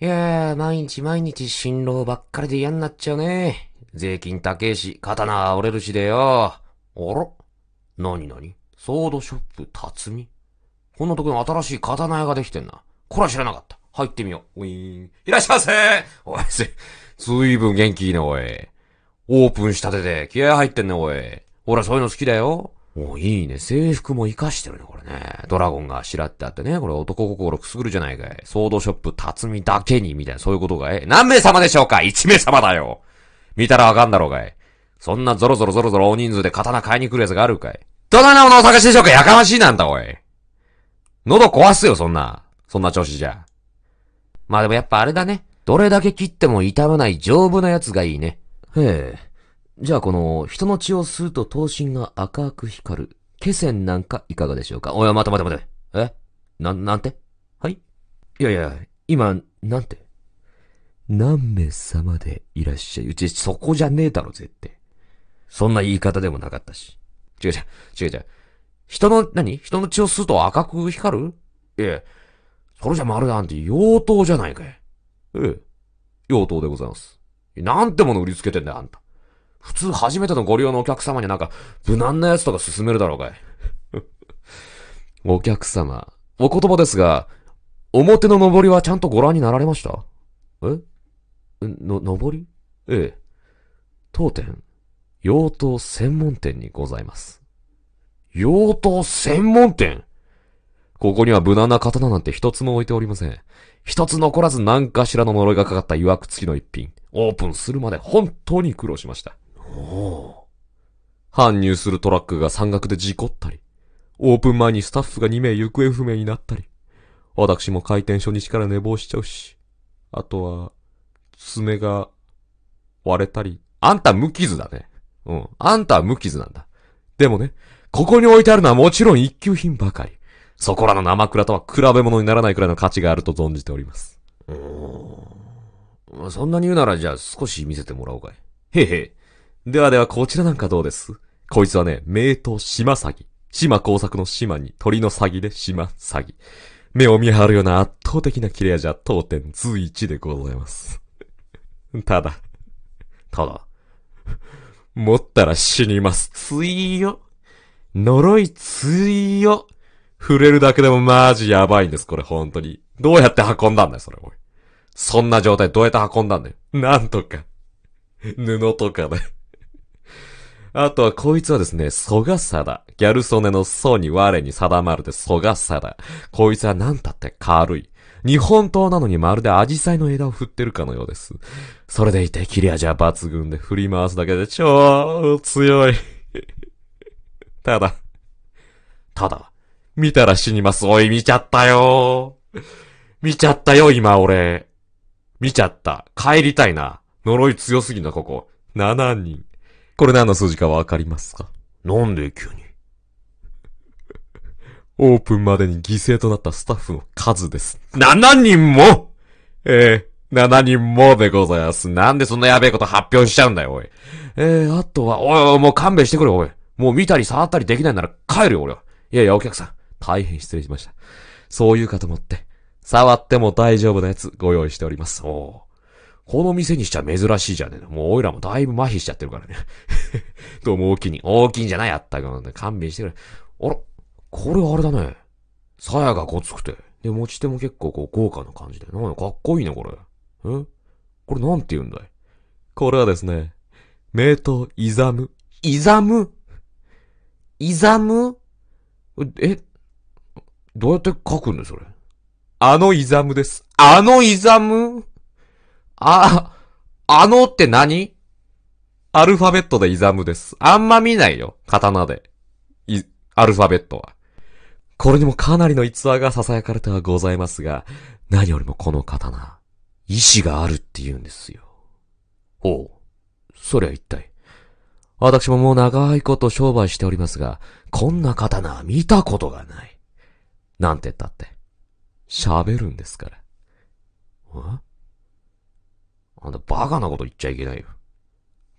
いやー、毎日毎日辛労ばっかりで嫌になっちゃうね。税金高えし、刀折れるしでよ。あらなになにソードショップ辰巳？こんなとこに新しい刀屋ができてんな。これは知らなかった。入ってみよう。ウィーン。いらっしゃいませおい、ず、ずいぶん元気いいね、おい。オープンしたてで気合入ってんね、おい。俺そういうの好きだよ。おいいね。制服も活かしてるね、これね。ドラゴンがあしらってあってね。これ男心くすぐるじゃないかい。ソードショップ辰巳だけに、みたいな、そういうことがい。何名様でしょうか ?1 名様だよ。見たらわかんだろうがい。そんなゾロゾロゾロゾロ大人数で刀買いに来るやつがあるかい。どのようなものをお探しでしょうか？やかましいなんだ、おい。喉壊すよ、そんな。そんな調子じゃ。まあでもやっぱあれだね。どれだけ切っても傷まない丈夫なやつがいいね。へえ。じゃあこの、人の血を吸うと頭身が赤く光る、気仙なんかいかがでしょうか？おい、待て待て待て。え？な、なんて？はい？いやいや、今、なんて？何名様でいらっしゃい？うち、そこじゃねえだろ、絶対。そんな言い方でもなかったし。違う違う、違う違う。人の、何？人の血を吸うと赤く光る？いえ、それじゃまるであんて妖刀じゃないかい。ええ、妖刀でございます。なんてもの売りつけてんだよ、あんた。普通初めてのご利用のお客様になんか、無難なやつとか勧めるだろうかい。お客様、お言葉ですが、表の上りはちゃんとご覧になられました？え？の、上り？ええ。当店、妖刀専門店にございます。妖刀専門店？ここには無難な刀なんて一つも置いておりません。一つ残らず何かしらの呪いがかかった曰く付きの一品。オープンするまで本当に苦労しました。搬入するトラックが山岳で事故ったり、オープン前にスタッフが2名行方不明になったり、私も開店初日から寝坊しちゃうし、あとは、爪が割れたり、あんた無傷だね。うん。あんたは無傷なんだ。でもね、ここに置いてあるのはもちろん一級品ばかり。そこらの生倉とは比べ物にならないくらいの価値があると存じております。うーん。そんなに言うならじゃあ少し見せてもらおうかい。へへ。ではではこちらなんかどうです？こいつはね、名刀島詐欺。島工作の島に鳥の詐欺で島詐欺。目を見張るような圧倒的な切れ味は当店随一でございます。ただ、ただ、持ったら死にます。ついよ。呪いついよ。触れるだけでもマジやばいんです、これ本当に。どうやって運んだんだよ、それ、おい。そんな状態どうやって運んだんだよ。なんとか。布とかで。あとはこいつはですね、ソガサダ。ギャル曽根のソに我に定まるでソガサダ。こいつは何たって軽い。日本刀なのにまるでアジサイの枝を振ってるかのようです。それでいて切れ味は抜群で振り回すだけで超強い。ただ、ただ、見たら死にます。おい、見ちゃったよ見ちゃったよ、今俺。見ちゃった。帰りたいな。呪い強すぎな、ここ。7人。これ何の数字かわかりますか？なんで急に？オープンまでに犠牲となったスタッフの数です。7人も？ええー、7人もでございます。なんでそんなやべえこと発表しちゃうんだよ、おい。えー、あとは、おいおい、もう勘弁してくれ、おい。もう見たり触ったりできないなら帰るよ、俺は。いやいや、お客さん。大変失礼しました。そういうかと思って、触っても大丈夫なやつご用意しております。おこの店にしちゃ珍しいじゃねえの。もうオイラもだいぶ麻痺しちゃってるからね。どうも大きに。大きいんじゃないあったく。勘弁してくれ。あら、これあれだね。鞘がごつくて。で、持ち手も結構こう豪華な感じで。なんかかっこいいね、これ。え？これなんて言うんだい？これはですね、名刀イザム。イザム？イザム？え、どうやって書くんだそれ？あのイザムです。あのイザム？あ、あのって何？アルファベットでイザムです。あんま見ないよ。刀で。い、アルファベットは。これにもかなりの逸話が囁かれてはございますが、何よりもこの刀、意志があるって言うんですよ。ほう。そりゃ一体。私ももう長いこと商売しておりますが、こんな刀見たことがない。なんて言ったって、喋るんですから。あんたバカなこと言っちゃいけないよ。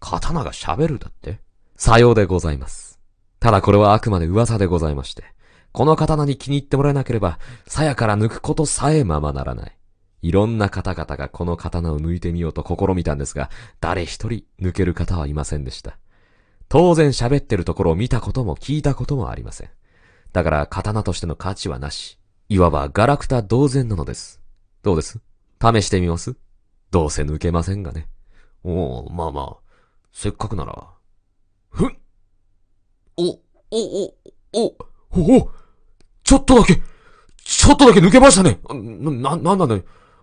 刀が喋るだってさようでございます。ただこれはあくまで噂でございまして、この刀に気に入ってもらえなければ、鞘から抜くことさえままならない。いろんな方々がこの刀を抜いてみようと試みたんですが、誰一人抜ける方はいませんでした。当然喋ってるところを見たことも聞いたこともありません。だから刀としての価値はなし。いわばガラクタ同然なのです。どうです？試してみます？どうせ抜けませんがね。おお、まあまあ、せっかくなら。ふんお、お、お、お、お、お、ちょっとだけ、ちょっとだけ抜けましたね。な、な、なんなんだよ。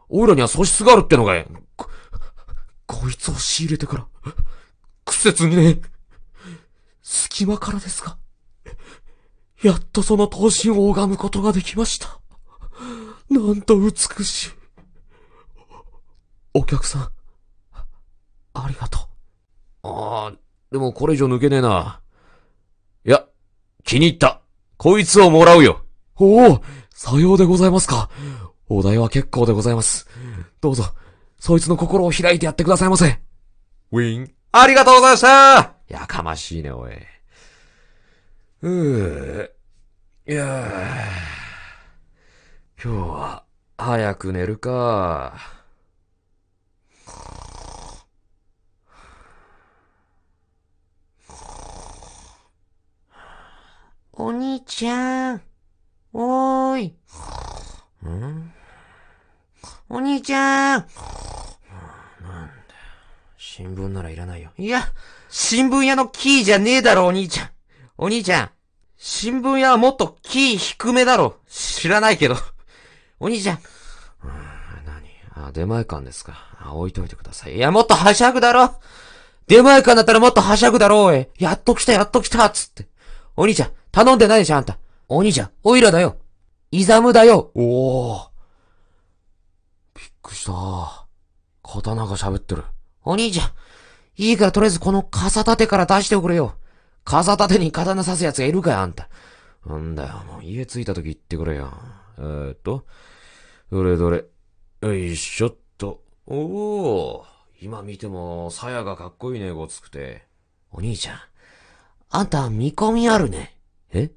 おいらには素質があるってのかい。こ、こいつを仕入れてから、苦節にね、隙間からですが、やっとその刀身を拝むことができました。なんと美しい。お客さん、ありがとう。ああ、でもこれ以上抜けねえな。いや、気に入った。こいつをもらうよ。おお、さようでございますか。お題は結構でございます。どうぞ、そいつの心を開いてやってくださいませ。ウィン。ありがとうございましたやかましいね、おい。うぅ。いや今日は、早く寝るか。お兄ちゃん。おーい。ん？お兄ちゃん。なんだ新聞ならいらないよ。いや、新聞屋のキーじゃねえだろ、お兄ちゃん。お兄ちゃん。新聞屋はもっとキー低めだろ。知らないけど。お兄ちゃん。何？あ、出前館ですか。あ、置いといてください。いや、もっとはしゃぐだろ。出前館だったらもっとはしゃぐだろ、おい。やっと来た、やっと来た、つって。お兄ちゃん、頼んでないでしょ、あんた。お兄ちゃん、おいらだよ。イザムだよ。おー。びっくりした。刀が喋ってる。お兄ちゃん、いいからとりあえずこの傘立てから出しておくれよ。傘立てに刀刺す奴がいるかよ、あんた。なんだよ、もう家着いた時言ってくれよ。えー、っと、どれどれ。よいしょっと。おお。今見ても、鞘がかっこいいね、ごつくて。お兄ちゃん、あんた見込みあるね。え？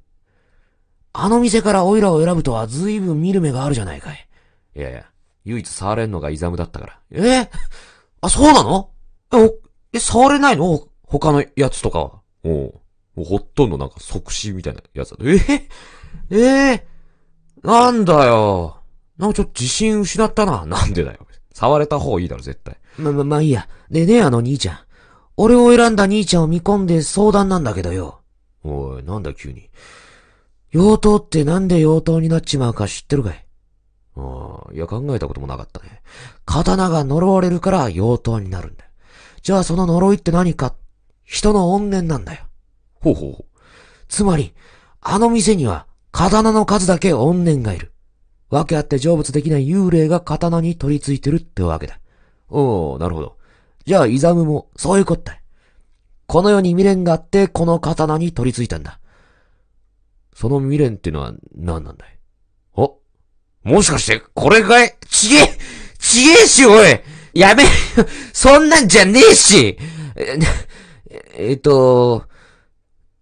あの店からオイラを選ぶとは随分見る目があるじゃないかい。いやいや、唯一触れんのがイザムだったから。え？あ、そうなの？え、え、触れないの？他のやつとかは？おうほとんどなんか即死みたいなやつだ。え？え？ー、なんだよ。なんかちょっと自信失ったな。なんでだよ。触れた方がいいだろ、絶対。ま、ま、まあいいや。でね、あの兄ちゃん。俺を選んだ兄ちゃんを見込んで相談なんだけどよ。おい、なんだ急に。妖刀ってなんで妖刀になっちまうか知ってるかい？ああ、いや考えたこともなかったね。刀が呪われるから妖刀になるんだよ。じゃあその呪いって何か？人の怨念なんだよ。ほうほうほう。つまり、あの店には刀の数だけ怨念がいる。わけあって成仏できない幽霊が刀に取り付いてるってわけだ。おおなるほど。じゃあ、イザムもそういうことだ。この世に未練があってこの刀に取り付いたんだ。その未練ってのは何なんだい？おもしかして、これかい？ちげえちげえし、おい。やめそんなんじゃねえし。え、えっと、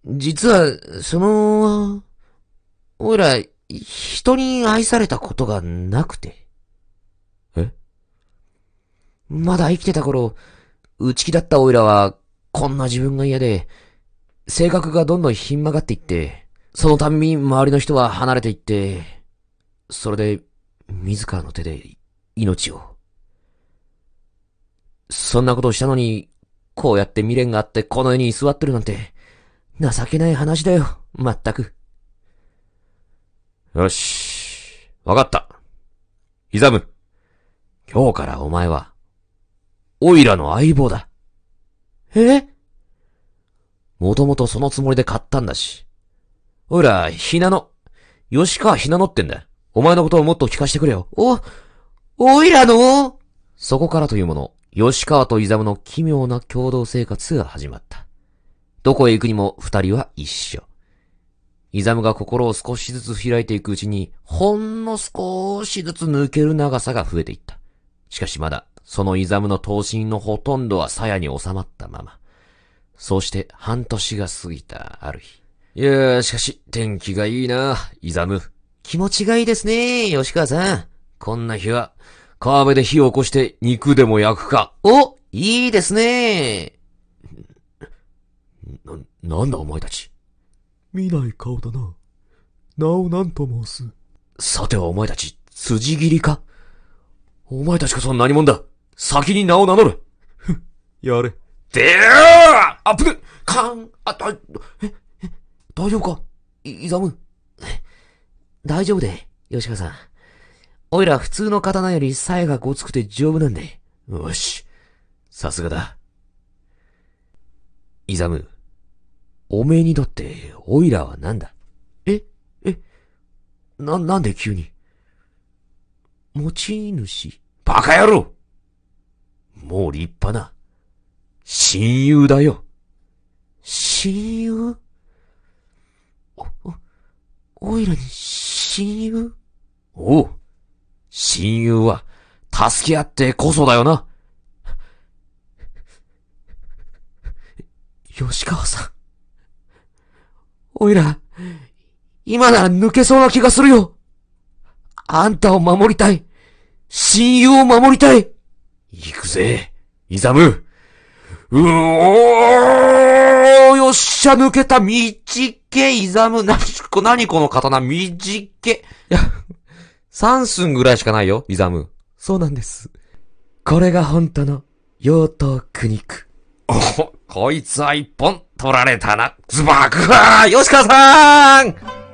実は、その、おいら、人に愛されたことがなくて。え？まだ生きてた頃、内気だったおいらは、こんな自分が嫌で、性格がどんどんひん曲がっていって、そのたんび周りの人は離れていって、それで、自らの手で命を。そんなことをしたのに、こうやって未練があってこの世に居座ってるなんて、情けない話だよ、まったく。よし、わかった。イザム。今日からお前は、オイラの相棒だ。え？もともとそのつもりで買ったんだし。おいら、ひなの、吉川ひなのってんだ。お前のことをもっと聞かせてくれよ。お、おいらの？そこからというもの、吉川とイザムの奇妙な共同生活が始まった。どこへ行くにも二人は一緒。イザムが心を少しずつ開いていくうちに、ほんの少しずつ抜ける長さが増えていった。しかしまだ、そのイザムの刀身のほとんどは鞘に収まったまま。そうして半年が過ぎたある日。いやー、しかし、天気がいいな、イザム。気持ちがいいですね、吉川さん。こんな日は、川辺で火を起こして肉でも焼くか。おいいですね。な、なんだお前たち。見ない顔だな。名を何と申す。さてはお前たち、辻斬りか？お前たちこそ何者だ？先に名を名乗る やれ。でーあぶねかん、あ、だ、え、え、大丈夫か？い、イザム。大丈夫で、吉川さん。おいら普通の刀より鞘がごつくて丈夫なんで。よし。さすがだ。イザム。おめえにとって、おいらは何だ？ええな、なんで急に？持ち主バカ野郎もう立派な。親友だよ。親友？お、お、おいらに親友？おう。親友は、助け合ってこそだよな。吉川さん。おいら、今なら抜けそうな気がするよ。あんたを守りたい。親友を守りたい。行くぜ、イザム。うおーよっしゃ、抜けた、みじけ、イザム、なにこ、なにこの刀、みじけ。いや、3寸ぐらいしかないよ、イザム。そうなんです。これが本当の、妖刀苦肉。お、こいつは一本取られたな。ズバクハー吉川さん